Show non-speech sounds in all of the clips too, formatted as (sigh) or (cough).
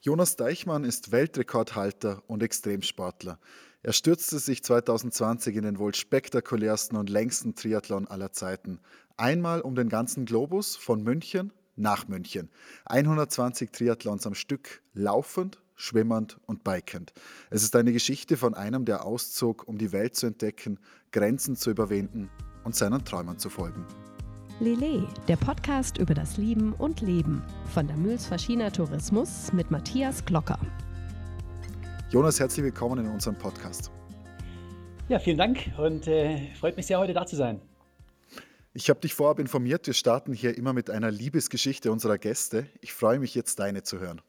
Jonas Deichmann ist Weltrekordhalter und Extremsportler. Er stürzte sich 2020 in den wohl spektakulärsten und längsten Triathlon aller Zeiten. Einmal um den ganzen Globus von München nach München. 120 Triathlons am Stück, laufend, schwimmend und bikend. Es ist eine Geschichte von einem, der auszog, um die Welt zu entdecken, Grenzen zu überwinden und seinen Träumen zu folgen. Lele, der Podcast über das Lieben und Leben von der Mühls Faschiner Tourismus mit Matthias Glocker. Jonas, herzlich willkommen in unserem Podcast. Ja, vielen Dank und äh, freut mich sehr, heute da zu sein. Ich habe dich vorab informiert, wir starten hier immer mit einer Liebesgeschichte unserer Gäste. Ich freue mich jetzt, deine zu hören.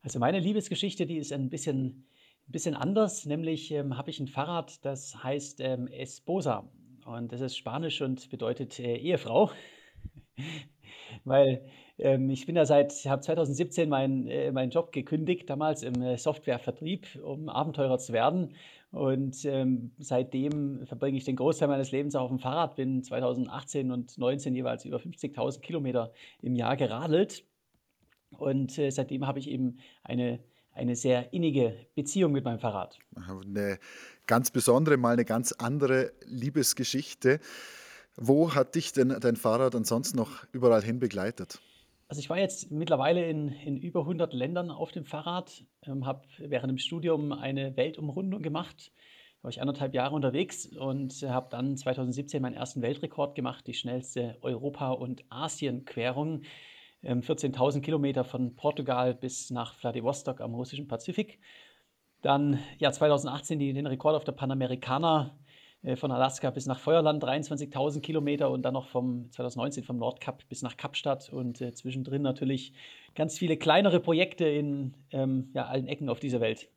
Also meine Liebesgeschichte, die ist ein bisschen, ein bisschen anders. Nämlich ähm, habe ich ein Fahrrad, das heißt ähm, Esposa. Und das ist Spanisch und bedeutet äh, Ehefrau. (laughs) Weil ähm, ich bin ja seit, habe 2017 meinen äh, meinen Job gekündigt, damals im äh, Softwarevertrieb, um Abenteurer zu werden. Und ähm, seitdem verbringe ich den Großteil meines Lebens auf dem Fahrrad, bin 2018 und 2019 jeweils über 50.000 Kilometer im Jahr geradelt. Und äh, seitdem habe ich eben eine, eine sehr innige Beziehung mit meinem Fahrrad. Eine ganz besondere, mal eine ganz andere Liebesgeschichte. Wo hat dich denn dein Fahrrad ansonsten noch überall hin begleitet? Also ich war jetzt mittlerweile in, in über 100 Ländern auf dem Fahrrad, ähm, habe während dem Studium eine Weltumrundung gemacht, war ich anderthalb Jahre unterwegs und habe dann 2017 meinen ersten Weltrekord gemacht, die schnellste Europa- und Asienquerung. 14.000 ähm, Kilometer von Portugal bis nach Vladivostok am russischen Pazifik. Dann ja, 2018 die, den Rekord auf der Panamericana äh, von Alaska bis nach Feuerland, 23.000 Kilometer und dann noch vom 2019 vom Nordkap bis nach Kapstadt und äh, zwischendrin natürlich ganz viele kleinere Projekte in ähm, ja, allen Ecken auf dieser Welt.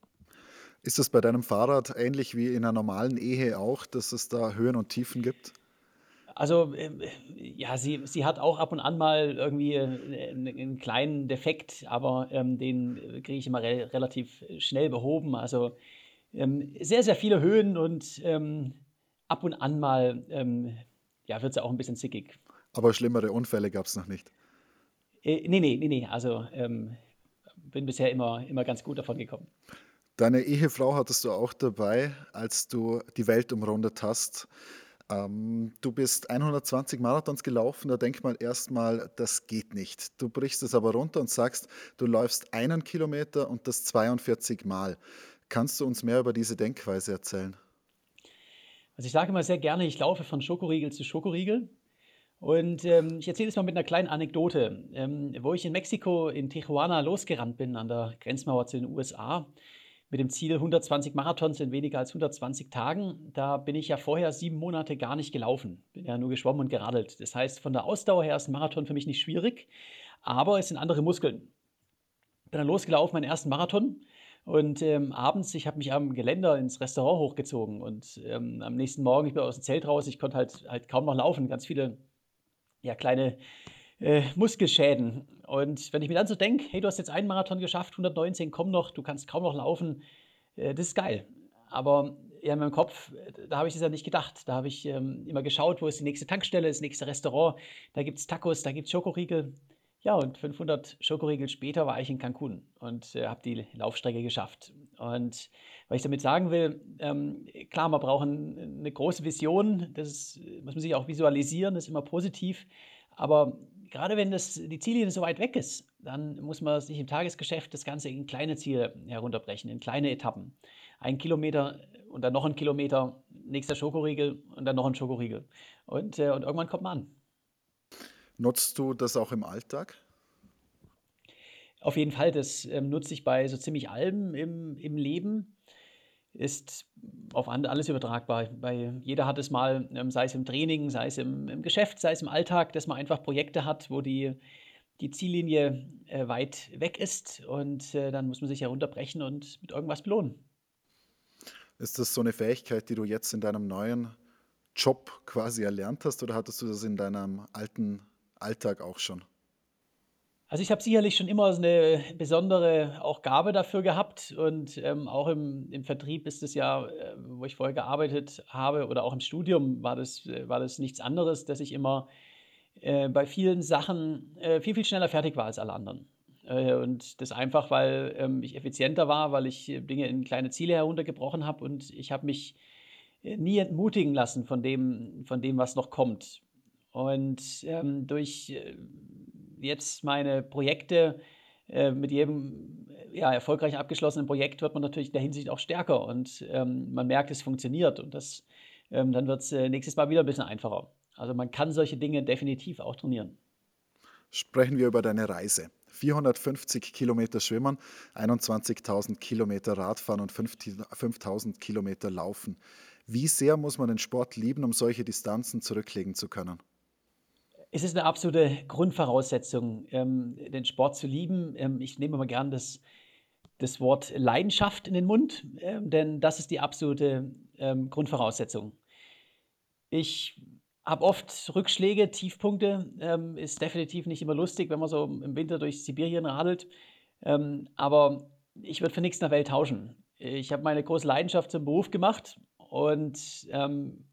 Ist das bei deinem Fahrrad ähnlich wie in einer normalen Ehe auch, dass es da Höhen und Tiefen gibt? Also, äh, ja, sie, sie hat auch ab und an mal irgendwie äh, einen, kleinen Defekt, aber ähm, den kriege ich immer re relativ schnell behoben. Also ähm, sehr, sehr viele Höhen und ähm, ab und an mal ähm, ja, wird sie auch ein bisschen zickig. Aber schlimmere Unfälle gab es noch nicht. Äh, nee, nee, nee, nee. Also ähm, bin bisher immer, immer ganz gut davon gekommen. Deine Ehefrau hattest du auch dabei, als du die Welt umrundet hast. Ähm, du bist 120 Marathons gelaufen, da denkt man erstmal, das geht nicht. Du brichst es aber runter und sagst, du läufst einen Kilometer und das 42 Mal. Kannst du uns mehr über diese Denkweise erzählen? Also ich sage immer sehr gerne, ich laufe von Schokoriegel zu Schokoriegel. Und ähm, ich erzähle es mal mit einer kleinen Anekdote. Ähm, wo ich in Mexiko, in Tijuana losgerannt bin, an der Grenzmauer zu den USA, mit dem Ziel 120 Marathons in weniger als 120 Tagen. Da bin ich ja vorher sieben Monate gar nicht gelaufen. Bin ja nur geschwommen und geradelt. Das heißt, von der Ausdauer her ist ein Marathon für mich nicht schwierig, aber es sind andere Muskeln. Bin dann losgelaufen, meinen ersten Marathon. Und ähm, abends, ich habe mich am Geländer ins Restaurant hochgezogen und ähm, am nächsten Morgen, ich bin aus dem Zelt raus, ich konnte halt, halt kaum noch laufen, ganz viele ja, kleine äh, Muskelschäden. Und wenn ich mir dann so denke, hey, du hast jetzt einen Marathon geschafft, 119, komm noch, du kannst kaum noch laufen, äh, das ist geil. Aber ja, in meinem Kopf, äh, da habe ich das ja nicht gedacht. Da habe ich ähm, immer geschaut, wo ist die nächste Tankstelle, das nächste Restaurant. Da gibt es Tacos, da gibt es Schokoriegel. Ja, und 500 Schokoriegel später war ich in Cancun und äh, habe die Laufstrecke geschafft. Und was ich damit sagen will, ähm, klar, man braucht ein, eine große Vision, das muss man sich auch visualisieren, das ist immer positiv. Aber gerade wenn das, die Ziellinie so weit weg ist, dann muss man sich im Tagesgeschäft das Ganze in kleine Ziele herunterbrechen, in kleine Etappen. Ein Kilometer und dann noch ein Kilometer, nächster Schokoriegel und dann noch ein Schokoriegel. Und, äh, und irgendwann kommt man an. Nutzt du das auch im Alltag? Auf jeden Fall, das ähm, nutze ich bei so ziemlich allem im, im Leben ist auf alles übertragbar. Bei, jeder hat es mal, ähm, sei es im Training, sei es im, im, Geschäft, sei es im Alltag, dass man einfach Projekte hat, wo die, die Ziellinie äh, weit weg ist und äh, dann muss man sich herunterbrechen und mit irgendwas belohnen. Ist das so eine Fähigkeit, die du jetzt in deinem neuen Job quasi erlernt hast oder hattest du das in deinem alten Alltag auch schon? Also ich habe sicherlich schon immer eine besondere auch Gabe dafür gehabt und ähm, auch im, im Vertrieb ist es ja, äh, wo ich vorher gearbeitet habe oder auch im Studium war das, äh, war das nichts anderes, dass ich immer äh, bei vielen Sachen äh, viel, viel schneller fertig war als alle anderen. Und das einfach, weil ähm, ich effizienter war, weil ich Dinge in kleine Ziele heruntergebrochen habe und ich habe mich nie entmutigen lassen von dem, von dem, was noch kommt. Und ähm, durch jetzt meine Projekte äh, mit jedem ja, erfolgreich abgeschlossenen Projekt wird man natürlich in der Hinsicht auch stärker und ähm, man merkt, es funktioniert und das, ähm, dann wird es äh, nächstes Mal wieder ein bisschen einfacher. Also man kann solche Dinge definitiv auch trainieren. Sprechen wir über deine Reise. 450 Kilometer schwimmen, 21.000 Kilometer Radfahren und 5.000 Kilometer laufen. Wie sehr muss man den Sport lieben, um solche Distanzen zurücklegen zu können? Es ist eine absolute Grundvoraussetzung, ähm, den Sport zu lieben. Ähm, ich nehme mal gern das, das Wort Leidenschaft in den Mund, ähm, denn das ist die absolute ähm, Grundvoraussetzung. Ich habe oft Rückschläge, Tiefpunkte. Ähm, ist definitiv nicht immer lustig, wenn man so im Winter durch Sibirien radelt. Ähm, aber ich würde für nichts in der Welt tauschen. Ich habe meine große Leidenschaft zum Beruf gemacht und ähm,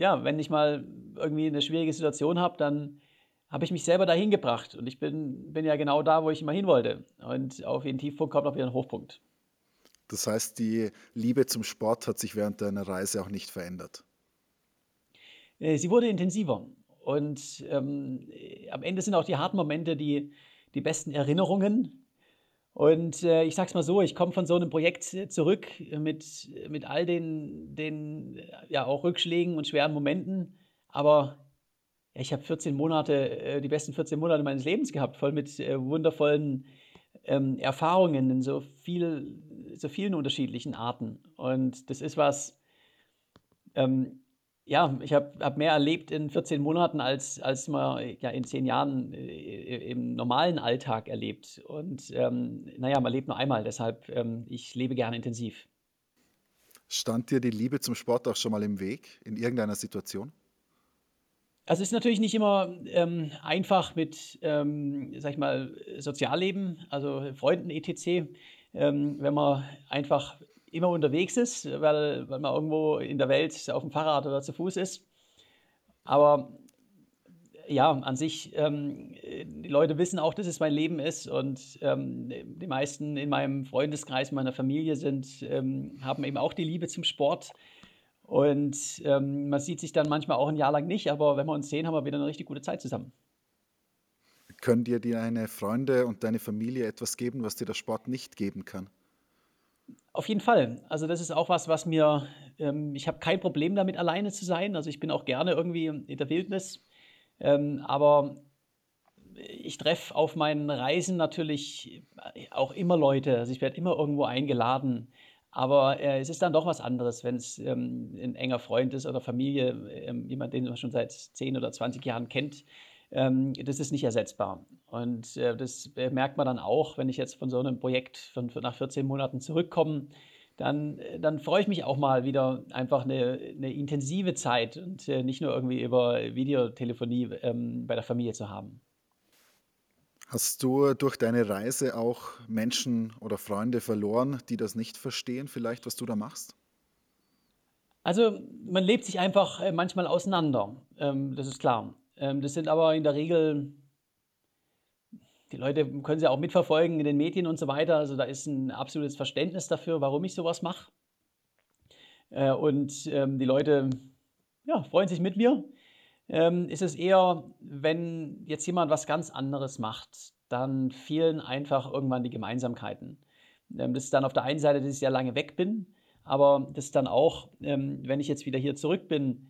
ja, wenn ich mal irgendwie eine schwierige Situation habe, dann habe ich mich selber dahin gebracht und ich bin, bin ja genau da, wo ich immer hin wollte. Und auf jeden Tiefpunkt kommt auch wieder ein Hochpunkt. Das heißt, die Liebe zum Sport hat sich während deiner Reise auch nicht verändert. Äh, sie wurde intensiver. Und ähm, am Ende sind auch die harten Momente die, die besten Erinnerungen. Und äh, ich sag's mal so, ich komme von so einem Projekt zurück mit, mit all den, den ja, auch Rückschlägen und schweren Momenten. Aber ja, ich habe 14 Monate, äh, die besten 14 Monate meines Lebens gehabt, voll mit äh, wundervollen ähm, Erfahrungen in so, viel, so vielen unterschiedlichen Arten. Und das ist was, ähm, ja, ich habe hab mehr erlebt in 14 Monaten, als, als man ja, in 10 Jahren äh, im normalen Alltag erlebt. Und ähm, naja, man lebt nur einmal, deshalb ähm, ich lebe gerne intensiv. Stand dir die Liebe zum Sport auch schon mal im Weg in irgendeiner Situation? Also es ist natürlich nicht immer ähm, einfach mit, ähm, sag ich mal, Sozialleben, also Freunden etc., ähm, wenn man einfach immer unterwegs ist, weil, weil man irgendwo in der Welt auf dem Fahrrad oder zu Fuß ist. Aber ja, an sich, ähm, die Leute wissen auch, dass es mein Leben ist und ähm, die meisten in meinem Freundeskreis, meiner Familie sind, ähm, haben eben auch die Liebe zum Sport. Und ähm, man sieht sich dann manchmal auch ein Jahr lang nicht, aber wenn wir uns sehen, haben wir wieder eine richtig gute Zeit zusammen. Können dir deine Freunde und deine Familie etwas geben, was dir der Sport nicht geben kann? Auf jeden Fall. Also das ist auch was, was mir, ähm, ich habe kein Problem damit, alleine zu sein. Also ich bin auch gerne irgendwie in der Wildnis. Ähm, aber ich treffe auf meinen Reisen natürlich auch immer Leute. Also ich werde immer irgendwo eingeladen. Aber äh, es ist dann doch was anderes, wenn es ähm, ein enger Freund ist oder Familie, ähm, jemand, den man schon seit 10 oder 20 Jahren kennt das ist nicht ersetzbar. Und äh, das merkt man dann auch, wenn ich jetzt von so einem Projekt von, nach 14 Monaten zurückkomme, dann, äh, dann freue ich mich auch mal wieder einfach eine, eine intensive Zeit und äh, nicht nur irgendwie über Videotelefonie ähm, bei der Familie zu haben. Hast du durch deine Reise auch Menschen oder Freunde verloren, die das nicht verstehen, vielleicht, was du da machst? Also man lebt sich einfach äh, manchmal auseinander, ähm, das ist klar. Ähm, das sind aber in der Regel, die Leute können sie auch mitverfolgen in den Medien und so weiter. Also da ist ein absolutes Verständnis dafür, warum ich sowas mache. Äh, und ähm, die Leute ja, freuen sich mit mir. Ähm, ist es eher, wenn jetzt jemand was ganz anderes macht, dann fehlen einfach irgendwann die Gemeinsamkeiten. Das ist dann auf der einen Seite, dass ich sehr lange weg bin, aber das ist dann auch, wenn ich jetzt wieder hier zurück bin,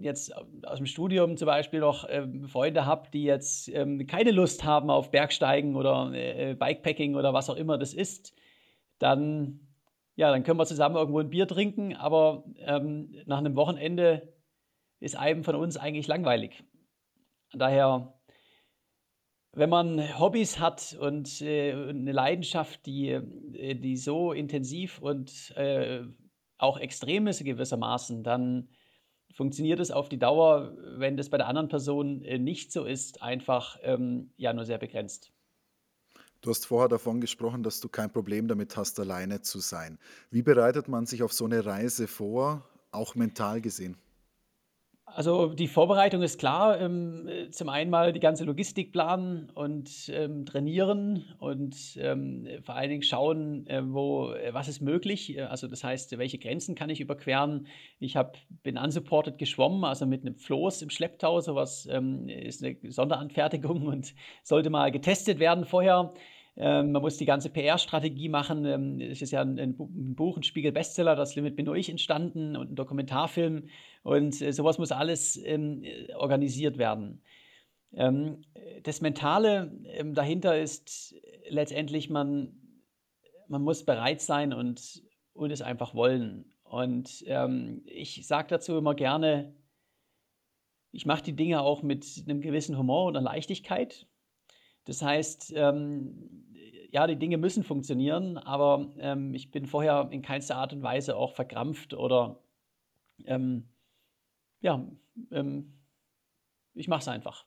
jetzt aus dem Studium zum Beispiel noch ähm, Freunde habe, die jetzt ähm, keine Lust haben auf Bergsteigen oder äh, Bikepacking oder was auch immer das ist, dann, ja, dann können wir zusammen irgendwo ein Bier trinken, aber ähm, nach einem Wochenende ist einem von uns eigentlich langweilig. Daher, wenn man Hobbys hat und äh, eine Leidenschaft, die, äh, die so intensiv und äh, auch extrem ist gewissermaßen, dann funktioniert es auf die Dauer, wenn das bei der anderen Person äh, nicht so ist, einfach ähm, ja nur sehr begrenzt. Du hast vorher davon gesprochen, dass du kein Problem damit hast, alleine zu sein. Wie bereitet man sich auf so eine Reise vor, auch mental gesehen? Also die Vorbereitung ist klar. Ähm, äh, zum einen mal die ganze Logistik planen und ähm, trainieren und ähm, vor allen Dingen schauen, äh, wo, äh, was ist möglich. Also das heißt, welche Grenzen kann ich überqueren. Ich hab, bin unsupported geschwommen, also mit einem Floß im Schlepptau. Sowas ist eine Sonderanfertigung (laughs) und sollte mal getestet werden vorher. Ähm, man muss die ganze PR-Strategie machen. Ähm, es ist ja ein, ein, Buch, ein Spiegel-Bestseller, das Limit bin nur ich entstanden und ein Dokumentarfilm. Und äh, sowas muss alles ähm, organisiert werden. Ähm, das Mentale ähm, dahinter ist letztendlich, man, man muss bereit sein und, und es einfach wollen. Und ähm, ich sage dazu immer gerne, ich mache die Dinge auch mit einem gewissen Humor und einer Leichtigkeit. Das heißt, ähm, ja, die Dinge müssen funktionieren, aber ähm, ich bin vorher in keinster Art und Weise auch verkrampft oder ähm, ja, ähm, ich mache es einfach.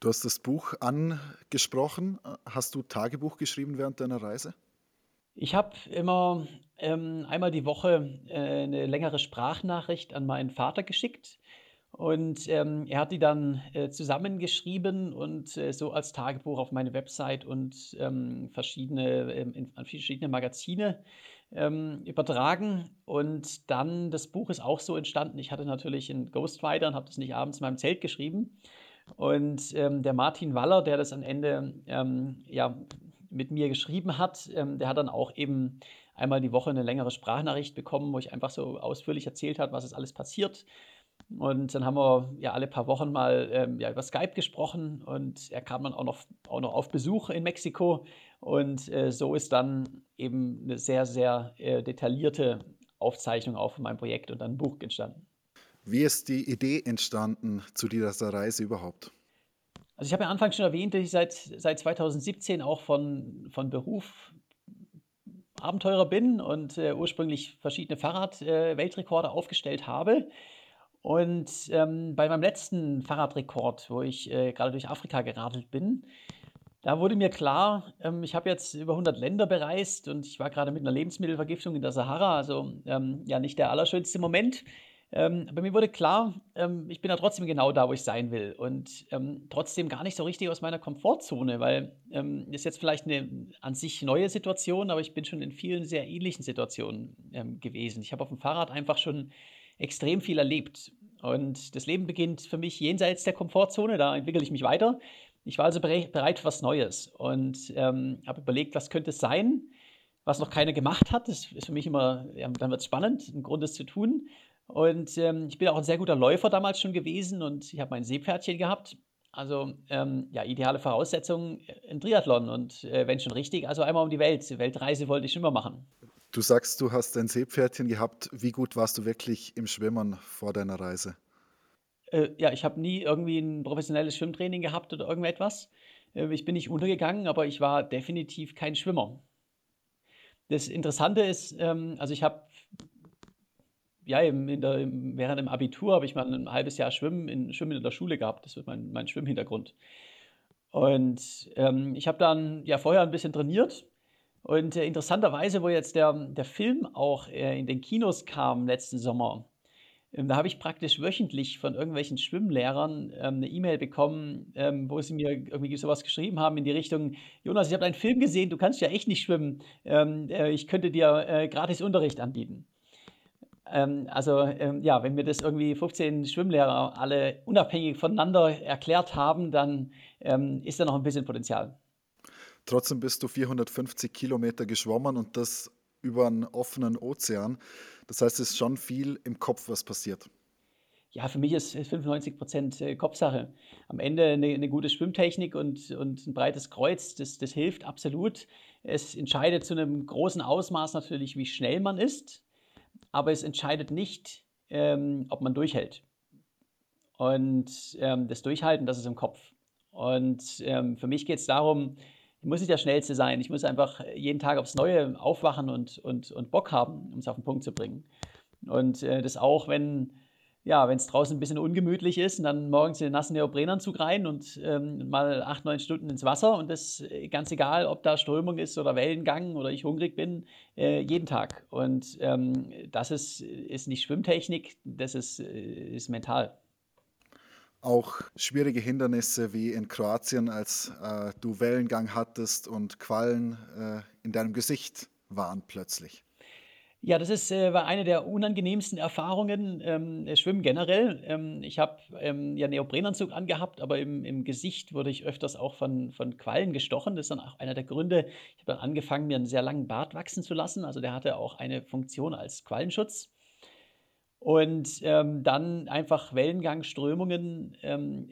Du hast das Buch angesprochen. Hast du Tagebuch geschrieben während deiner Reise? Ich habe immer ähm, einmal die Woche äh, eine längere Sprachnachricht an meinen Vater geschickt und ähm, er hat die dann äh, zusammengeschrieben und äh, so als Tagebuch auf meine Website und ähm, verschiedene, ähm, in, an verschiedene Magazine ähm, übertragen. Und dann, das Buch ist auch so entstanden. Ich hatte natürlich einen Ghostwriter und habe das nicht abends in meinem Zelt geschrieben. Und ähm, der Martin Waller, der das am Ende ähm, ja, mit mir geschrieben hat, der hat dann auch eben einmal die Woche eine längere Sprachnachricht bekommen, wo ich einfach so ausführlich erzählt habe, was ist alles passiert. Und dann haben wir ja alle paar Wochen mal ähm, ja, über Skype gesprochen und er kam dann auch noch, auch noch auf Besuch in Mexiko. Und äh, so ist dann eben eine sehr, sehr äh, detaillierte Aufzeichnung auch von meinem Projekt und dann ein Buch entstanden. Wie ist die Idee entstanden zu dieser Reise überhaupt? Also ich habe ja anfangs schon erwähnt, dass ich seit, seit 2017 auch von, von Beruf Abenteurer bin und äh, ursprünglich verschiedene Fahrrad-Weltrekorde äh, aufgestellt habe. Und ähm, bei meinem letzten Fahrradrekord, wo ich äh, gerade durch Afrika geradelt bin, da wurde mir klar, ähm, ich habe jetzt über 100 Länder bereist und ich war gerade mit einer Lebensmittelvergiftung in der Sahara, also ähm, ja nicht der allerschönste Moment. Ähm, aber mir wurde klar, ähm, ich bin da trotzdem genau da, wo ich sein will und ähm, trotzdem gar nicht so richtig aus meiner Komfortzone, weil ähm, ist jetzt vielleicht eine an sich neue Situation, aber ich bin schon in vielen sehr ähnlichen Situationen gewesen. Ich habe auf dem Fahrrad einfach schon extrem viel erlebt. Und das Leben beginnt für mich jenseits der Komfortzone, da entwickle ich mich weiter. Ich war also bereit für was Neues und ähm, habe überlegt, was könnte es sein, was noch keiner gemacht hat. Das ist für mich immer, ja, dann wird es spannend, ein Grund, das zu tun. Und ähm, ich bin auch ein sehr guter Läufer damals schon gewesen und ich habe mein Seepferdchen gehabt. Also ähm, ja, ideale Voraussetzungen in Triathlon und äh, wenn schon richtig, also einmal um die Welt. Weltreise wollte ich schon immer machen. Du sagst, du hast ein Seepferdchen gehabt. Wie gut warst du wirklich im Schwimmen vor deiner Reise? Äh, ja, ich habe nie irgendwie ein professionelles Schwimmtraining gehabt oder irgendetwas. Äh, ich bin nicht untergegangen, aber ich war definitiv kein Schwimmer. Das Interessante ist, ähm, also ich habe ja, in der, während dem Abitur habe ich mal ein halbes Jahr Schwimmen in, Schwimmen in der Schule gehabt. Das wird mein, mein Schwimmhintergrund. Und ähm, ich habe dann ja vorher ein bisschen trainiert und äh, interessanterweise, wo jetzt der, der Film auch äh, in den Kinos kam letzten Sommer, ähm, da habe ich praktisch wöchentlich von irgendwelchen Schwimmlehrern ähm, eine E-Mail bekommen, ähm, wo sie mir irgendwie sowas geschrieben haben in die Richtung, Jonas, ich habe einen Film gesehen, du kannst ja echt nicht schwimmen. Ähm, äh, ich könnte dir äh, gratis Unterricht anbieten. Ähm, also ähm, ja, wenn mir das irgendwie 15 Schwimmlehrer alle unabhängig voneinander erklärt haben, dann ist da noch ein bisschen Potenzial. Trotzdem bist du 450 Kilometer geschwommen und das über einen offenen Ozean. Das heißt, es ist schon viel im Kopf, was passiert. Ja, für mich ist 95 Prozent äh, Kopfsache. Am Ende eine, eine, gute Schwimmtechnik und, und ein breites Kreuz, das, das hilft absolut. Es entscheidet zu einem großen Ausmaß natürlich, wie schnell man ist, aber es entscheidet nicht, ähm, ob man durchhält. Und ähm, das Durchhalten, das ist im Kopf. Und ähm, für mich geht es darum, ich muss nicht der Schnellste sein. Ich muss einfach jeden Tag aufs Neue aufwachen und, und, und Bock haben, um es auf den Punkt zu bringen. Und äh, das auch, wenn, ja, es draußen ein bisschen ungemütlich ist, dann morgens in den nassen Neoprenanzug rein und ähm, mal acht, neun Stunden ins Wasser und das äh, ganz egal, ob da Strömung ist oder Wellengang oder ich hungrig bin, äh, jeden Tag. Und ähm, das ist, ist nicht Schwimmtechnik, das ist, äh, ist mental. Auch schwierige Hindernisse wie in Kroatien, als äh, du Wellengang hattest und Quallen äh, in deinem Gesicht waren plötzlich. Ja, das ist, äh, war eine der unangenehmsten Erfahrungen, ähm, äh, Schwimmen generell. Ähm, ich habe ähm, ja Neoprenanzug angehabt, aber im, im Gesicht wurde ich öfters auch von, von Quallen gestochen. Das ist dann auch einer der Gründe. Ich habe dann angefangen, mir einen sehr langen Bart wachsen zu lassen. Also der hatte auch eine Funktion als Quallenschutz. Und ähm, dann einfach Wellengang, Strömungen. Ähm,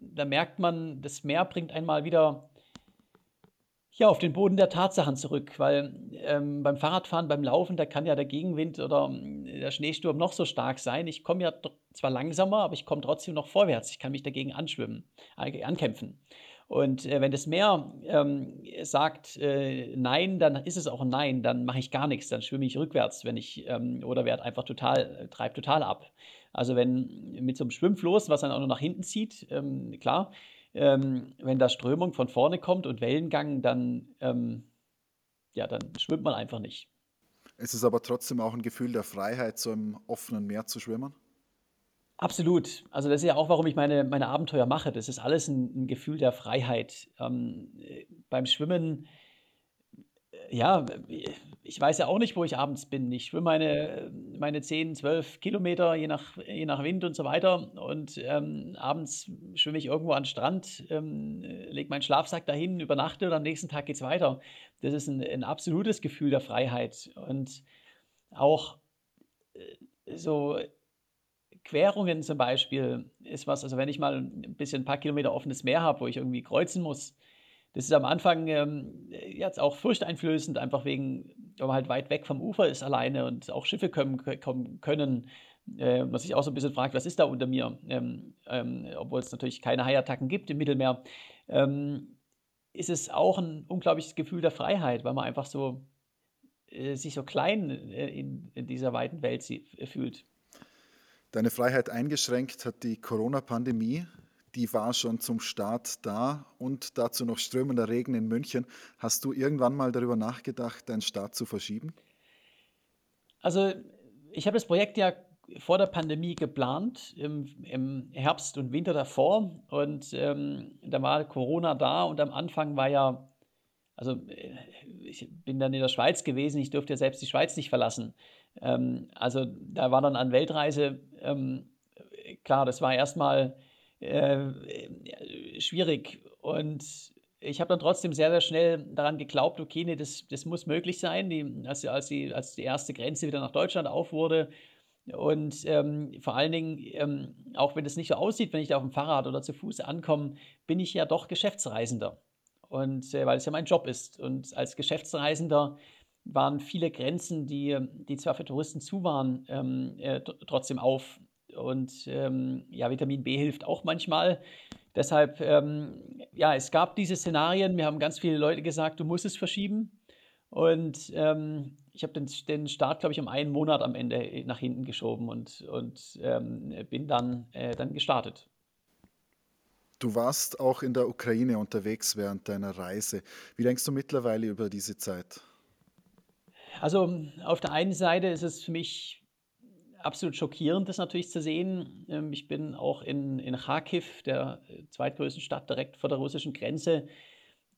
da merkt man, das Meer bringt einmal wieder ja, auf den Boden der Tatsachen zurück, weil ähm, beim Fahrradfahren, beim Laufen, da kann ja der Gegenwind oder ähm, der Schneesturm noch so stark sein. Ich komme ja zwar langsamer, aber ich komme trotzdem noch vorwärts. Ich kann mich dagegen anschwimmen, äh, ankämpfen. Und äh, wenn das Meer ähm, sagt äh, Nein, dann ist es auch ein Nein, dann mache ich gar nichts, dann schwimme ich rückwärts, wenn ich ähm, oder werde einfach total, treibt total ab. Also wenn mit so einem Schwimmfloß, was dann auch noch nach hinten zieht, ähm, klar, ähm, wenn da Strömung von vorne kommt und Wellengang, dann, ähm, ja, dann schwimmt man einfach nicht. Es ist aber trotzdem auch ein Gefühl der Freiheit, so im offenen Meer zu schwimmen? Absolut. Also das ist ja auch, warum ich meine, meine Abenteuer mache. Das ist alles ein, ein Gefühl der Freiheit. Ähm, beim Schwimmen ja, ich weiß ja auch nicht, wo ich abends bin. Ich schwimme meine, meine 10, 12 Kilometer, je nach, je nach Wind und so weiter. Und ähm, abends schwimme ich irgendwo an den Strand, ähm, lege meinen Schlafsack dahin, übernachte und am nächsten Tag geht es weiter. Das ist ein, ein absolutes Gefühl der Freiheit. Und auch äh, so Querungen zum Beispiel ist was, also wenn ich mal ein bisschen ein paar Kilometer offenes Meer habe, wo ich irgendwie kreuzen muss, das ist am Anfang ähm, jetzt auch furchteinflößend, einfach wegen, weil man halt weit weg vom Ufer ist alleine und auch Schiffe kommen, kommen können. Äh, man sich auch so ein bisschen fragt, was ist da unter mir? Ähm, ähm, obwohl es natürlich keine Haiattacken gibt im Mittelmeer, ähm, ist es auch ein unglaubliches Gefühl der Freiheit, weil man einfach so äh, sich so klein äh, in, in, dieser weiten Welt fühlt. Deine Freiheit eingeschränkt hat die Corona-Pandemie die war schon zum Start da und dazu noch strömender Regen in München. Hast du irgendwann mal darüber nachgedacht, deinen Start zu verschieben? Also ich habe das Projekt ja vor der Pandemie geplant, im, im Herbst und Winter davor. Und ähm, da war Corona da und am Anfang war ja, also äh, ich bin dann in der Schweiz gewesen, ich durfte ja selbst die Schweiz nicht verlassen. Ähm, also da war dann an Weltreise, ähm, klar, das war erstmal äh, schwierig. Und ich habe dann trotzdem sehr, sehr schnell daran geglaubt, okay, nee, das, das muss möglich sein, die, als, als, die, als die erste Grenze wieder nach Deutschland auf wurde. Und ähm, vor allen Dingen, ähm, auch wenn es nicht so aussieht, wenn ich da auf dem Fahrrad oder zu Fuß ankomme, bin ich ja doch Geschäftsreisender. Und äh, weil es ja mein Job ist. Und als Geschäftsreisender waren viele Grenzen, die, die zwar für Touristen zu waren, ähm, äh, trotzdem auf. Und ähm, ja, Vitamin B hilft auch manchmal. Deshalb, ähm, ja, es gab diese Szenarien. Mir haben ganz viele Leute gesagt, du musst es verschieben. Und ähm, ich habe den, den, Start, glaube ich, um einen Monat am Ende nach hinten geschoben und, und ähm, bin dann, äh, dann gestartet. Du warst auch in der Ukraine unterwegs während deiner Reise. Wie denkst du mittlerweile über diese Zeit? Also auf der einen Seite ist es für mich absolut schockierend, das natürlich zu sehen. Ähm, ich bin auch in, in Kharkiv, der äh, zweitgrößten Stadt direkt vor der russischen Grenze,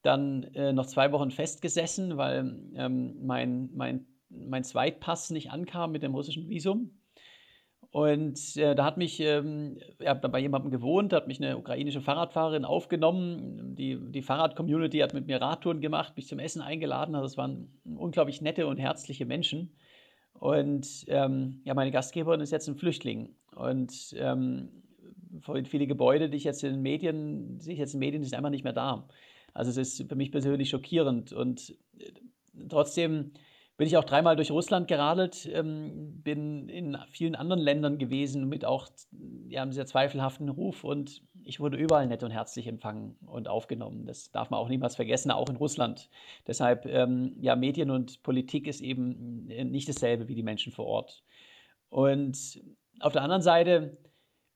dann äh, noch zwei Wochen festgesessen, weil ähm, mein, mein, mein Zweitpass nicht ankam mit dem russischen Visum. Und äh, da hat mich, ähm, ich habe bei jemandem gewohnt, hat mich eine ukrainische Fahrradfahrerin aufgenommen. Die, die Fahrrad-Community hat mit mir Radtouren gemacht, mich zum Essen eingeladen. Also es waren unglaublich nette und herzliche Menschen. Und ähm, ja, meine Gastgeberin ist jetzt ein Flüchtling. Und ähm, viele Gebäude, die ich jetzt in den Medien, sehe ich jetzt in Medien, die sind einfach nicht mehr da. Also es ist für mich persönlich schockierend. Und äh, trotzdem bin ich auch dreimal durch Russland geradelt, ähm, bin in vielen anderen Ländern gewesen mit auch ja, einem sehr zweifelhaften Ruf und ich wurde überall nett und herzlich empfangen und aufgenommen. Das darf man auch niemals vergessen, auch in Russland. Deshalb, ähm, ja, Medien und Politik ist eben nicht dasselbe wie die Menschen vor Ort. Und auf der anderen Seite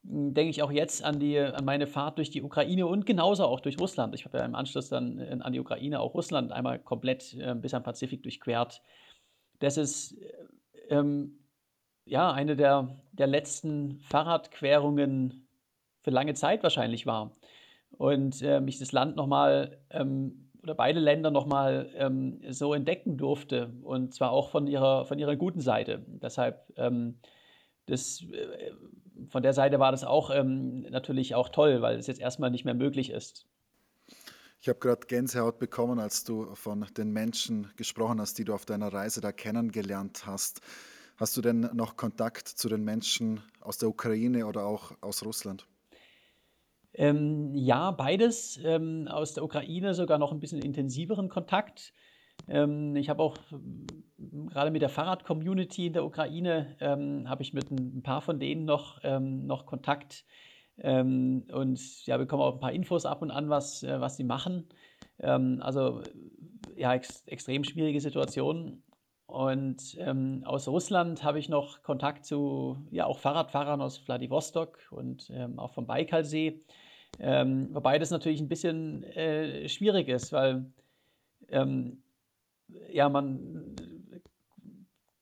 hm, denke ich auch jetzt an, die, an meine Fahrt durch die Ukraine und genauso auch durch Russland. Ich habe ja im Anschluss dann äh, an die Ukraine auch Russland einmal komplett äh, bis am Pazifik durchquert. Das ist äh, ähm, ja eine der, der letzten Fahrradquerungen für lange Zeit wahrscheinlich war. Und äh, mich das Land nochmal ähm, oder beide Länder nochmal ähm, so entdecken durfte und zwar auch von ihrer, von ihrer guten Seite. Deshalb ähm, das, äh, von der Seite war das auch ähm, natürlich auch toll, weil es jetzt erstmal nicht mehr möglich ist. Ich habe gerade Gänsehaut bekommen, als du von den Menschen gesprochen hast, die du auf deiner Reise da kennengelernt hast. Hast du denn noch Kontakt zu den Menschen aus der Ukraine oder auch aus Russland? Ähm, ja, beides. Ähm, aus der Ukraine sogar noch ein bisschen intensiveren Kontakt. Ähm, ich habe auch gerade mit der Fahrrad-Community in der Ukraine, ähm, habe ich mit ein, paar von denen noch, ähm, noch Kontakt ähm, und ja, bekomme auch ein paar Infos ab und an, was, äh, was sie machen. also ja, ex extrem schwierige Situation. Und ähm, aus Russland habe ich noch Kontakt zu ja auch Fahrradfahrern aus Vladivostok und ähm, auch vom Baikalsee. Ähm, wobei das natürlich ein bisschen äh, schwierig ist, weil ähm, ja man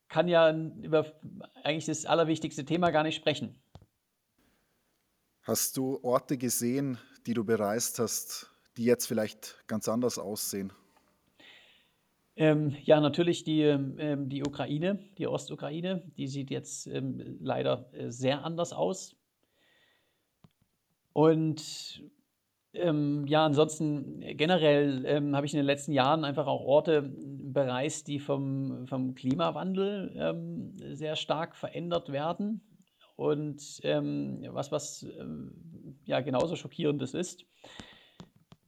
kann ja über eigentlich das allerwichtigste Thema gar nicht sprechen. Hast du Orte gesehen, die du bereist hast, die jetzt vielleicht ganz anders aussehen? Ähm, ja, natürlich die, ähm, die Ukraine, die Ostukraine, die sieht jetzt ähm, leider äh, sehr anders aus. Und ähm, ja, ansonsten generell ähm, habe ich in den letzten Jahren einfach auch Orte bereist, die vom, vom Klimawandel ähm, sehr stark verändert werden. Und was, was ja genauso schockierendes ist.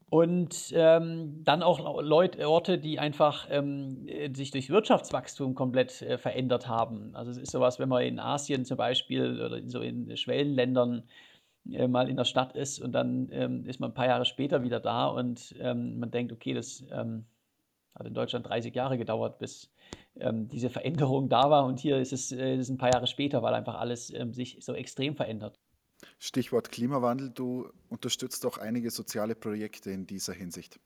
Und ähm, dann auch Leute, Orte, die einfach ähm, sich durch Wirtschaftswachstum komplett äh, verändert haben. Also es ist sowas, wenn man in Asien zum Beispiel oder in so in Schwellenländern äh, mal in der Stadt ist und dann ähm, ist man ein paar Jahre später wieder da und ähm, man denkt, okay, das ähm, hat in Deutschland 30 Jahre gedauert, bis ähm, diese Veränderung da war und hier ist es, äh, ist ein paar Jahre später, weil einfach alles sich so extrem verändert. Stichwort Klimawandel, du unterstützt auch einige soziale Projekte in dieser Hinsicht.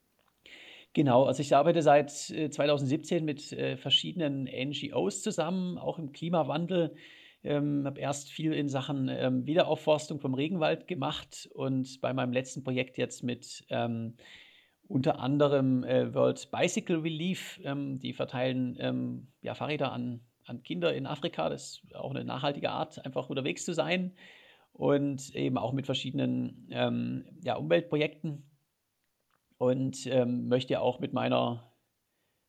Genau, also ich arbeite seit 2017 äh, mit äh, verschiedenen NGOs zusammen, auch im Klimawandel. Ähm, habe erst viel in Sachen ähm, Wiederaufforstung vom Regenwald gemacht und bei meinem letzten Projekt jetzt mit ähm, unter anderem äh, World Bicycle Relief. Ähm, die verteilen ähm, ja, Fahrräder an, an Kinder in Afrika. Das ist auch eine nachhaltige Art, einfach unterwegs zu sein und eben auch mit verschiedenen ähm, ja, Umweltprojekten und ähm, möchte auch mit meiner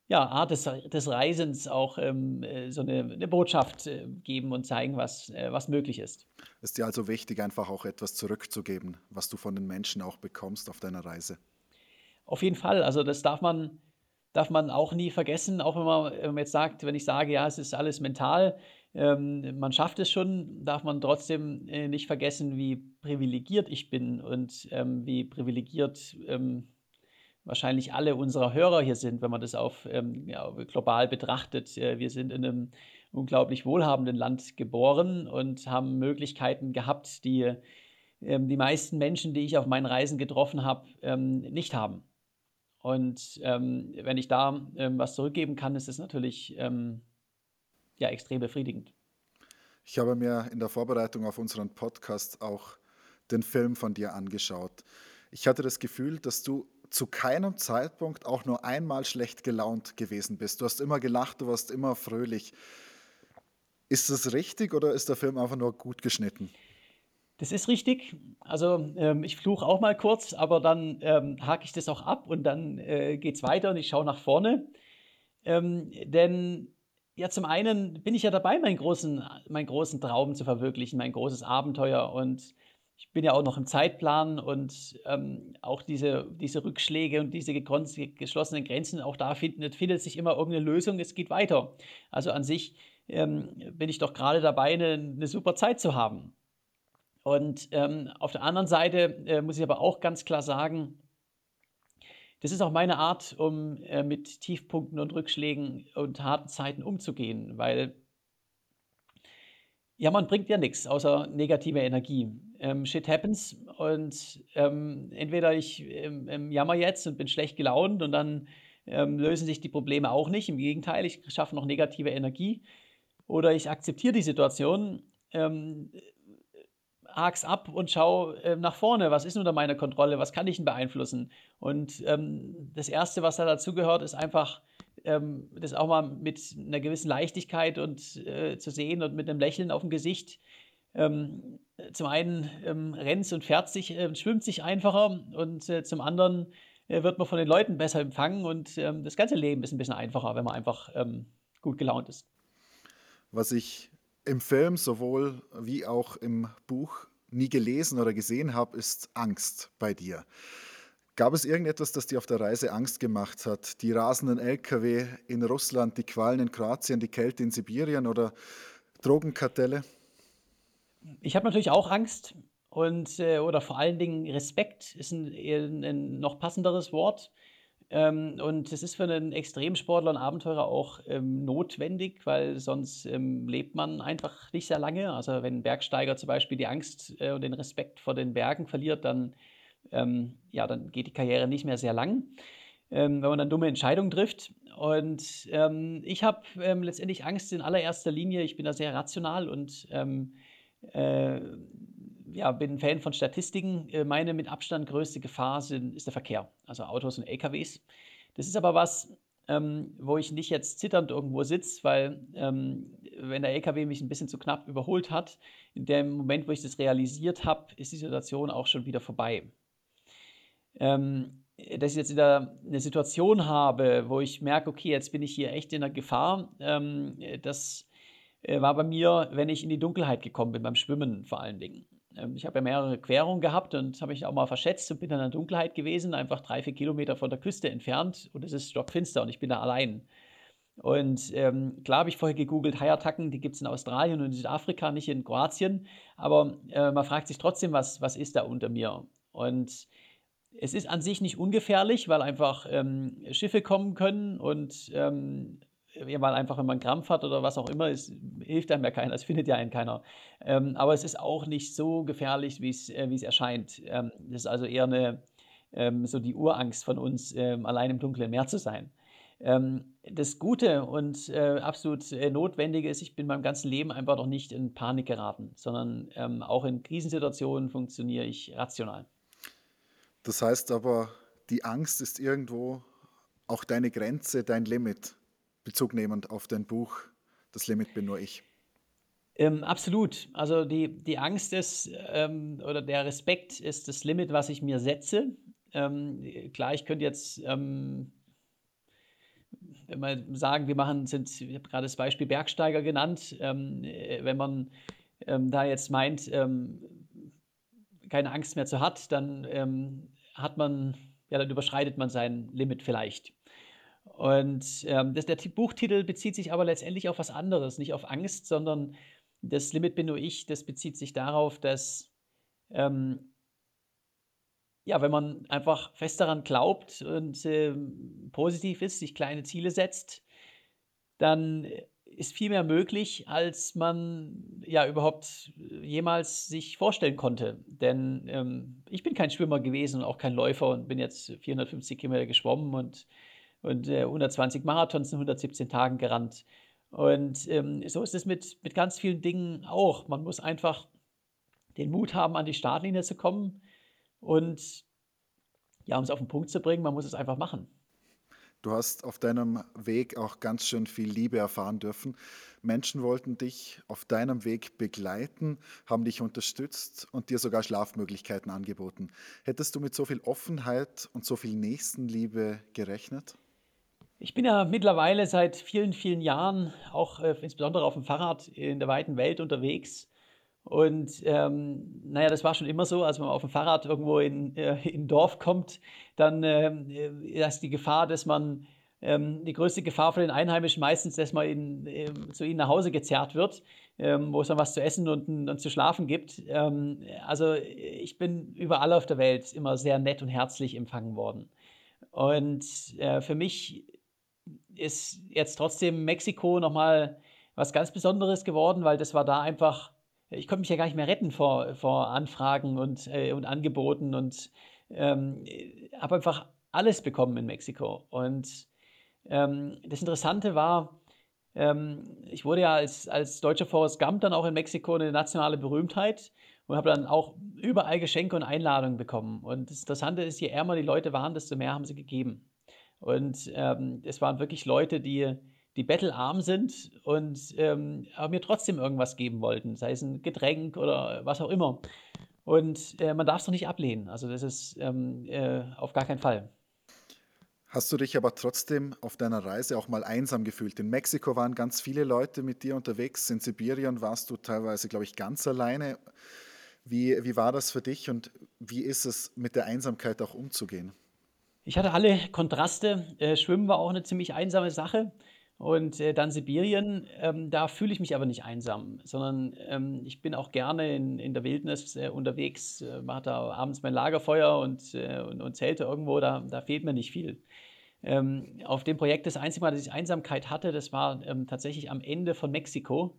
ja, Art des, des Reisens auch ähm, äh, so eine, eine Botschaft äh, geben und zeigen, was, äh, was möglich ist. Ist dir also wichtig, einfach auch etwas zurückzugeben, was du von den Menschen auch bekommst auf deiner Reise? Auf jeden Fall. Also das darf man, darf man auch nie vergessen, auch wenn man, jetzt sagt, wenn ich sage, ja, es ist alles mental, ähm, man schafft es schon, darf man trotzdem äh, nicht vergessen, wie privilegiert ich bin und ähm, wie privilegiert ähm, wahrscheinlich alle unserer Hörer hier sind, wenn man das auf ähm, ja, global betrachtet. Äh, wir sind in einem unglaublich wohlhabenden Land geboren und haben Möglichkeiten gehabt, die ähm, die meisten Menschen, die ich auf meinen Reisen getroffen habe, ähm, nicht haben. Und wenn ich da was zurückgeben kann, ist es natürlich ja extrem befriedigend. Ich habe mir in der Vorbereitung auf unseren Podcast auch den Film von dir angeschaut. Ich hatte das Gefühl, dass du zu keinem Zeitpunkt auch nur einmal schlecht gelaunt gewesen bist. Du hast immer gelacht, du warst immer fröhlich. Ist das richtig oder ist der Film einfach nur gut geschnitten? Das ist richtig. Also ähm, ich fluche auch mal kurz, aber dann ähm, hake ich das auch ab und dann äh, geht es weiter und ich schaue nach vorne. Ähm, denn ja, zum einen bin ich ja dabei, meinen großen, meinen großen Traum zu verwirklichen, mein großes Abenteuer. Und ich bin ja auch noch im Zeitplan und ähm, auch diese, diese Rückschläge und diese geschlossenen Grenzen, auch da findet, findet sich immer irgendeine Lösung, es geht weiter. Also an sich ähm, bin ich doch gerade dabei, eine, eine, super Zeit zu haben. Und ähm, auf der anderen Seite äh, muss ich aber auch ganz klar sagen, das ist auch meine Art, um äh, mit Tiefpunkten und Rückschlägen und harten Zeiten umzugehen, weil Jammern bringt ja nichts außer negative Energie. Ähm, shit happens und ähm, entweder ich ähm, ähm, jammer jetzt und bin schlecht gelaunt und dann ähm, lösen sich die Probleme auch nicht. Im Gegenteil, ich schaffe noch negative Energie. Oder ich akzeptiere die Situation, ähm, hak's ab und schau äh, nach vorne. Was ist unter meiner Kontrolle? Was kann ich denn beeinflussen? Und ähm, das Erste, was da dazu gehört, ist einfach, ähm, das auch mal mit einer gewissen Leichtigkeit und äh, zu sehen und mit einem Lächeln auf dem Gesicht. Ähm, zum einen ähm, rennt und fährt sich, äh, schwimmt sich einfacher und äh, zum anderen äh, wird man von den Leuten besser empfangen und ähm, das ganze Leben ist ein bisschen einfacher, wenn man einfach ähm, gut gelaunt ist. Was ich im Film sowohl wie auch im Buch nie gelesen oder gesehen habe, ist Angst bei dir. Gab es irgendetwas, das dir auf der Reise Angst gemacht hat? Die rasenden Lkw in Russland, die Qualen in Kroatien, die Kälte in Sibirien oder Drogenkartelle? Ich habe natürlich auch Angst und äh, oder vor allen Dingen Respekt ist ein, ein noch passenderes Wort. Ähm, und es ist für einen Extremsportler und Abenteurer auch ähm, notwendig, weil sonst ähm, lebt man einfach nicht sehr lange. Also wenn ein Bergsteiger zum Beispiel die Angst äh, und den Respekt vor den Bergen verliert, dann, ähm, ja, dann geht die Karriere nicht mehr sehr lang, ähm, wenn man dann dumme Entscheidungen trifft. Und ähm, ich habe letztendlich Angst in allererster Linie. Ich bin da sehr rational und äh, ja, bin Fan von Statistiken. Äh, meine mit Abstand größte Gefahr sind, ist der Verkehr, also Autos und LKWs. Das ist aber was, ähm, wo ich nicht jetzt zitternd irgendwo sitze, weil ähm, wenn der LKW mich ein bisschen zu knapp überholt hat, in dem Moment, wo ich das realisiert habe, ist die Situation auch schon wieder vorbei. Ähm, dass ich jetzt wieder eine Situation habe, wo ich merke, okay, jetzt bin ich hier echt in der Gefahr, ähm, das äh, war bei mir, wenn ich in die Dunkelheit gekommen bin, beim Schwimmen vor allen Dingen. Ähm, ich habe ja mehrere Querungen gehabt und habe mich auch mal verschätzt und bin dann in der Dunkelheit gewesen, einfach drei, vier Kilometer von der Küste entfernt und es ist stockfinster und ich bin da allein. Und ähm, klar habe ich vorher gegoogelt, Haiattacken, die gibt es in Australien und in Südafrika, nicht in Kroatien. Aber äh, man fragt sich trotzdem, was, was ist da unter mir? Und es ist an sich nicht ungefährlich, weil einfach ähm, Schiffe kommen können und ähm, ja, weil einfach, wenn man Krampf hat oder was auch immer, es hilft einem ja keiner, es findet ja einen keiner. Ähm, aber es ist auch nicht so gefährlich, wie es, äh, es erscheint. Ähm, das ist also eher eine, ähm, so die Urangst von uns, ähm, allein im dunklen Meer zu sein. Ähm, das Gute und äh, absolut äh, Notwendige ist, ich bin meinem ganzen Leben einfach noch nicht in Panik geraten, sondern ähm, auch in Krisensituationen funktioniere ich rational. Das heißt aber, die Angst ist irgendwo auch deine Grenze, dein Limit. Bezug nehmend auf dein Buch Das Limit bin nur ich. Ähm, absolut. Also die, die Angst ist ähm, oder der Respekt ist das Limit, was ich mir setze. Ähm, klar, ich könnte jetzt ähm, wenn wir sagen, wir machen, sind, ich habe gerade das Beispiel Bergsteiger genannt, ähm, wenn man ähm, da jetzt meint, keine Angst mehr zu hat, dann hat man, ja, dann überschreitet man sein Limit vielleicht. Und ähm, das, der Buchtitel bezieht sich aber letztendlich auf was anderes, nicht auf Angst, sondern das Limit bin nur ich, das bezieht sich darauf, dass, ähm, ja, wenn man einfach fest daran glaubt und äh, positiv ist, sich kleine Ziele setzt, dann ist viel mehr möglich, als man ja überhaupt jemals sich vorstellen konnte. Denn ähm, ich bin kein Schwimmer gewesen und auch kein Läufer und bin jetzt 450 Kilometer geschwommen und und äh, 120 Marathons in 117 Tagen gerannt. Und ähm, so ist es mit, mit ganz vielen Dingen auch. Man muss einfach den Mut haben, an die Startlinie zu kommen und ja, um es auf den Punkt zu bringen, man muss es einfach machen. Du hast auf deinem Weg auch ganz schön viel Liebe erfahren dürfen. Menschen wollten dich auf deinem Weg begleiten, haben dich unterstützt und dir sogar Schlafmöglichkeiten angeboten. Hättest du mit so viel Offenheit und so viel Nächstenliebe gerechnet? Ich bin ja mittlerweile seit vielen, vielen Jahren auch äh, insbesondere auf dem Fahrrad in der weiten Welt unterwegs. Und ähm, naja, das war schon immer so, als man auf dem Fahrrad irgendwo in, äh, in ein Dorf kommt, dann äh, ist die Gefahr, dass man ähm, die größte Gefahr für den Einheimischen meistens, dass man in, äh, zu ihnen nach Hause gezerrt wird, ähm, wo es dann was zu essen und, und zu schlafen gibt. Ähm, also ich bin überall auf der Welt immer sehr nett und herzlich empfangen worden. Und äh, für mich ist jetzt trotzdem Mexiko nochmal was ganz Besonderes geworden, weil das war da einfach, ich konnte mich ja gar nicht mehr retten vor, vor Anfragen und, äh, und Angeboten und ähm, habe einfach alles bekommen in Mexiko. Und ähm, das Interessante war, ähm, ich wurde ja als, als deutscher Forrest Gump dann auch in Mexiko eine nationale Berühmtheit und habe dann auch überall Geschenke und Einladungen bekommen. Und das Interessante ist, je ärmer die Leute waren, desto mehr haben sie gegeben. Und ähm, es waren wirklich Leute, die, die bettelarm sind und ähm, aber mir trotzdem irgendwas geben wollten, sei es ein Getränk oder was auch immer. Und äh, man darf es doch nicht ablehnen. Also das ist ähm, äh, auf gar keinen Fall. Hast du dich aber trotzdem auf deiner Reise auch mal einsam gefühlt? In Mexiko waren ganz viele Leute mit dir unterwegs, in Sibirien warst du teilweise, glaube ich, ganz alleine. Wie, wie war das für dich und wie ist es mit der Einsamkeit auch umzugehen? Ich hatte alle Kontraste. Äh, Schwimmen war auch eine ziemlich einsame Sache. Und äh, dann Sibirien, ähm, da fühle ich mich aber nicht einsam, sondern ähm, ich bin auch gerne in, in der Wildnis äh, unterwegs, äh, mache da abends mein Lagerfeuer und, äh, und, und, Zelte irgendwo, da, da fehlt mir nicht viel. Ähm, auf dem Projekt das einzige Mal, dass ich Einsamkeit hatte, das war ähm, tatsächlich am Ende von Mexiko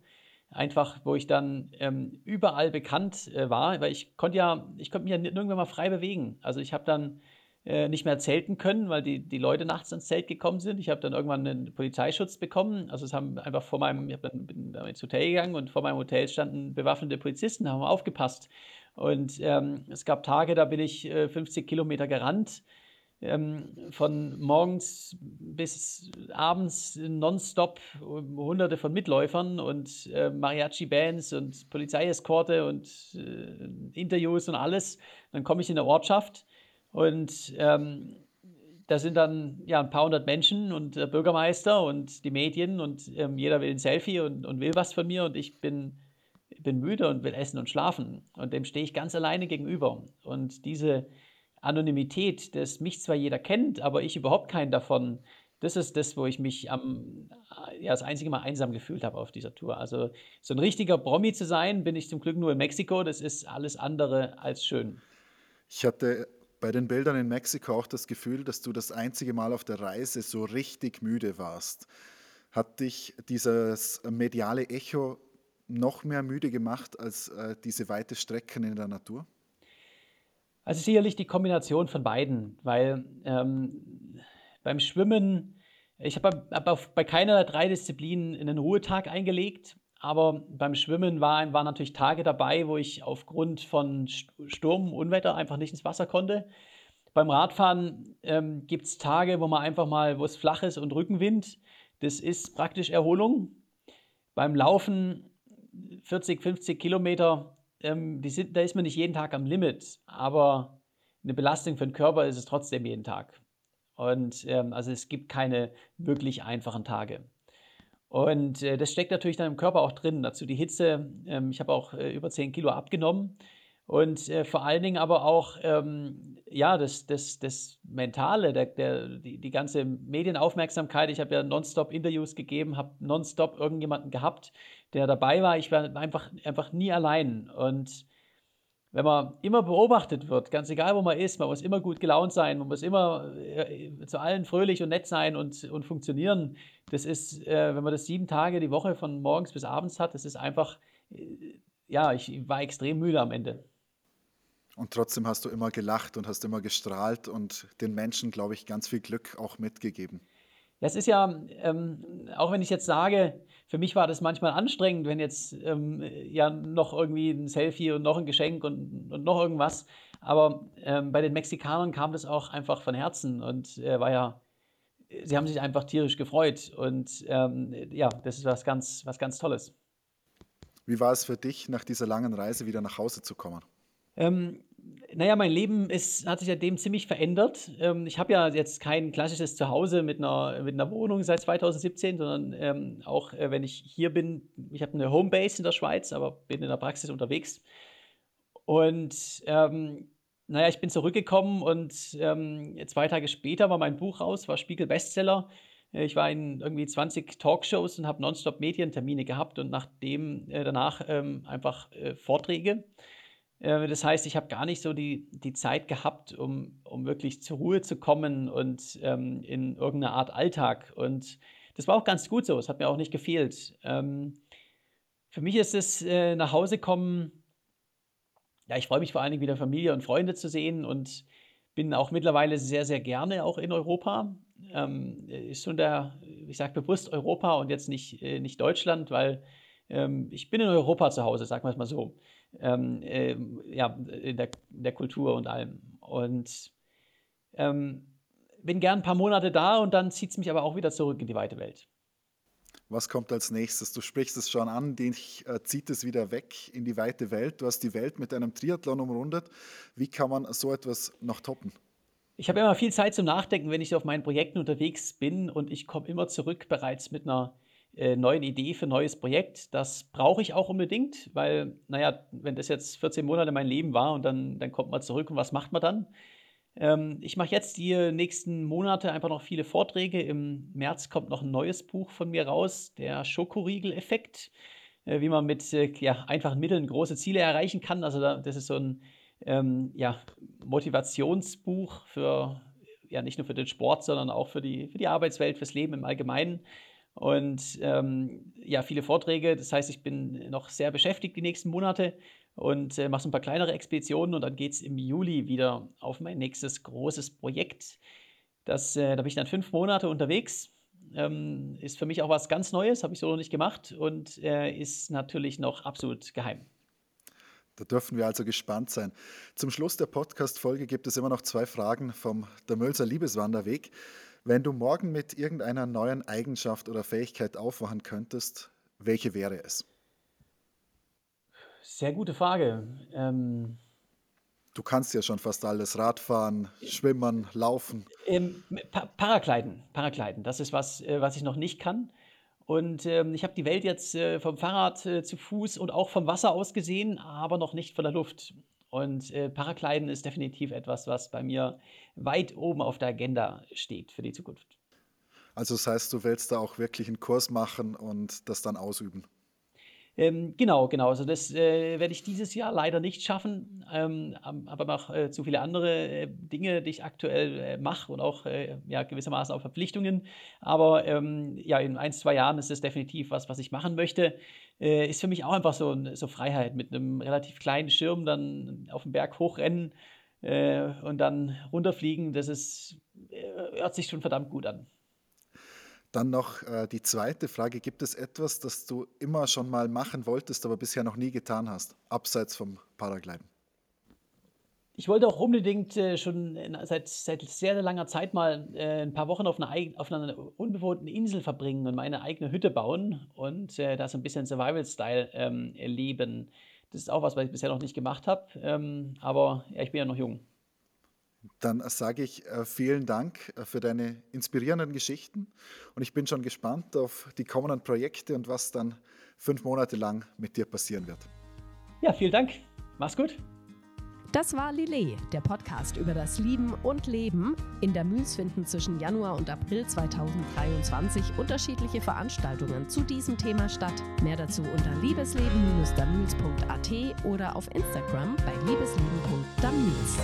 einfach, wo ich dann ähm, überall bekannt äh, war, weil ich konnte ja, ich konnte mich ja nirgendwo mal frei bewegen. Also ich habe dann äh, nicht mehr zelten können, weil die, die Leute nachts ins Zelt gekommen sind. Ich habe dann irgendwann einen Polizeischutz bekommen. Also es haben einfach vor meinem, ich dann bin dann ins Hotel gegangen und vor meinem Hotel standen bewaffnete Polizisten, haben aufgepasst. Und ähm, es gab Tage, da bin ich äh, 50 Kilometer gerannt ähm, von morgens bis abends nonstop hunderte von Mitläufern und äh, Mariachi-Bands und Polizeieskorte und äh, Interviews und alles. Dann komme ich in der Ortschaft und ähm, da sind dann ja ein paar hundert Menschen und der Bürgermeister und die Medien und ähm, jeder will ein Selfie und, und will was von mir und ich bin, bin müde und will essen und schlafen. Und dem stehe ich ganz alleine gegenüber. Und diese Anonymität, dass mich zwar jeder kennt, aber ich überhaupt keinen davon, das ist das, wo ich mich am, ja, das einzige Mal einsam gefühlt habe auf dieser Tour. Also so ein richtiger Promi zu sein, bin ich zum Glück nur in Mexiko. Das ist alles andere als schön. Ich hatte bei den Bildern in Mexiko auch das Gefühl, dass du das einzige Mal auf der Reise so richtig müde warst. Hat dich dieses mediale Echo noch mehr müde gemacht als äh, diese weite Strecken in der Natur? Also sicherlich die Kombination von beiden, weil ähm, beim Schwimmen, ich habe hab bei keiner der drei Disziplinen einen Ruhetag eingelegt, aber beim Schwimmen waren war natürlich Tage dabei, wo ich aufgrund von Sturm, Unwetter einfach nicht ins Wasser konnte. Beim Radfahren ähm, gibt es Tage, wo man einfach mal, wo es flach ist und Rückenwind, das ist praktisch Erholung. Beim Laufen 40, 50 Kilometer ähm, sind, da ist man nicht jeden Tag am Limit, aber eine Belastung für den Körper ist es trotzdem jeden Tag. Und ähm, also es gibt keine wirklich einfachen Tage. Und äh, das steckt natürlich dann im Körper auch drin. Dazu die Hitze. Ähm, ich habe auch äh, über 10 Kilo abgenommen. Und äh, vor allen Dingen aber auch ähm, ja, das, das, das Mentale, der, der, die, die ganze Medienaufmerksamkeit. Ich habe ja nonstop Interviews gegeben, habe nonstop irgendjemanden gehabt, der dabei war. Ich war einfach, einfach nie allein. Und wenn man immer beobachtet wird, ganz egal wo man ist, man muss immer gut gelaunt sein, man muss immer äh, zu allen fröhlich und nett sein und, und funktionieren. Das ist, äh, wenn man das sieben Tage die Woche von morgens bis abends hat, das ist einfach, äh, ja, ich war extrem müde am Ende. Und trotzdem hast du immer gelacht und hast immer gestrahlt und den Menschen, glaube ich, ganz viel Glück auch mitgegeben. Ja, es ist ja, ähm, auch wenn ich jetzt sage, für mich war das manchmal anstrengend, wenn jetzt ähm, ja noch irgendwie ein Selfie und noch ein Geschenk und, und noch irgendwas. Aber ähm, bei den Mexikanern kam das auch einfach von Herzen und äh, war ja, sie haben sich einfach tierisch gefreut. Und ähm, ja, das ist was ganz, was ganz Tolles. Wie war es für dich, nach dieser langen Reise wieder nach Hause zu kommen? Ähm, naja, mein Leben ist, hat sich seitdem ziemlich verändert. Ähm, ich habe ja jetzt kein klassisches Zuhause mit einer, mit einer Wohnung seit 2017, sondern ähm, auch äh, wenn ich hier bin, ich habe eine Homebase in der Schweiz, aber bin in der Praxis unterwegs. Und ähm, naja, ich bin zurückgekommen und ähm, zwei Tage später war mein Buch raus, war Spiegel Bestseller. Ich war in irgendwie 20 Talkshows und habe nonstop Medientermine gehabt und nachdem äh, danach ähm, einfach äh, Vorträge. Äh, das heißt, ich habe gar nicht so die, die Zeit gehabt, um, um wirklich zur Ruhe zu kommen und ähm, in irgendeine Art Alltag. Und das war auch ganz gut so. Es hat mir auch nicht gefehlt. Ähm, für mich ist es äh, nach Hause kommen, ja, ich freue mich vor allen Dingen wieder Familie und Freunde zu sehen und bin auch mittlerweile sehr, sehr gerne auch in Europa. Ähm, ist schon der, ich sage bewusst Europa und jetzt nicht, äh, nicht Deutschland, weil ähm, ich bin in Europa zu Hause, sagen wir es mal so. Ähm, äh, ja, in der, der, Kultur und allem. Und ähm, bin gern ein paar Monate da und dann zieht es mich aber auch wieder zurück in die weite Welt. Was kommt als nächstes? Du sprichst es schon an, dich äh, zieht es wieder weg in die weite Welt. Du hast die Welt mit einem Triathlon umrundet. Wie kann man so etwas noch toppen? Ich habe immer viel Zeit zum Nachdenken, wenn ich auf meinen Projekten unterwegs bin und ich komme immer zurück bereits mit einer äh, neuen Idee für ein neues Projekt. Das brauche ich auch unbedingt, weil, naja, wenn das jetzt 14 Monate mein Leben war und dann, dann kommt man zurück und was macht man dann? Ähm, ich mache jetzt die nächsten Monate einfach noch viele Vorträge. Im März kommt noch ein neues Buch von mir raus, der Schokoriegel-Effekt, äh, wie man mit äh, ja, einfachen Mitteln große Ziele erreichen kann. Also da, das ist so ein ähm, ja, Motivationsbuch für ja nicht nur für den Sport, sondern auch für die, für die Arbeitswelt, fürs Leben im Allgemeinen. Und ähm, ja, viele Vorträge. Das heißt, ich bin noch sehr beschäftigt die nächsten Monate und äh, mache so ein paar kleinere Expeditionen und dann geht es im Juli wieder auf mein nächstes großes Projekt. Das, äh, da bin ich dann fünf Monate unterwegs. Ähm, ist für mich auch was ganz Neues, habe ich so noch nicht gemacht und äh, ist natürlich noch absolut geheim. Da dürfen wir also gespannt sein. Zum Schluss der Podcast-Folge gibt es immer noch zwei Fragen vom Der Mölzer Liebeswanderweg. Wenn du morgen mit irgendeiner neuen Eigenschaft oder Fähigkeit aufwachen könntest, welche wäre es? Sehr gute Frage. Ähm, du kannst ja schon fast alles: Radfahren, Schwimmen, Laufen. Ähm, pa Paragliden, Paragliden, das ist was, äh, was ich noch nicht kann. Und ähm, ich habe die Welt jetzt äh, vom Fahrrad äh, zu Fuß und auch vom Wasser aus gesehen, aber noch nicht von der Luft. Und äh, Paragliden ist definitiv etwas, was bei mir weit oben auf der Agenda steht für die Zukunft. Also das heißt, du willst da auch wirklich einen Kurs machen und das dann ausüben? Ähm, genau, genau. Also das äh, werde ich dieses Jahr leider nicht schaffen, ähm, aber noch äh, zu viele andere äh, Dinge, die ich aktuell äh, mache und auch äh, ja, gewissermaßen auch Verpflichtungen. Aber ähm, ja, in ein, zwei Jahren ist es definitiv was, was ich machen möchte. Äh, ist für mich auch einfach so, so Freiheit mit einem relativ kleinen Schirm dann auf den Berg hochrennen und dann runterfliegen. Das ist, hört sich schon verdammt gut an. Dann noch äh, die zweite Frage, gibt es etwas, das du immer schon mal machen wolltest, aber bisher noch nie getan hast, abseits vom Paragliden? Ich wollte auch unbedingt äh, schon seit, seit sehr langer Zeit mal äh, ein paar Wochen auf einer, auf einer unbewohnten Insel verbringen und meine eigene Hütte bauen und äh, da so ein bisschen Survival-Style ähm, erleben. Das ist auch was, was ich bisher noch nicht gemacht habe, ähm, aber ja, ich bin ja noch jung. Dann sage ich äh, vielen Dank äh, für deine inspirierenden Geschichten und ich bin schon gespannt auf die kommenden Projekte und was dann fünf Monate lang mit dir passieren wird. Ja, vielen Dank. Mach's gut. Das war Lillet, der Podcast über das Lieben und Leben. In der Mühls finden zwischen Januar und April 2023 unterschiedliche Veranstaltungen zu diesem Thema statt. Mehr dazu unter liebesleben-damüls.at oder auf Instagram bei liebesleben.damüls.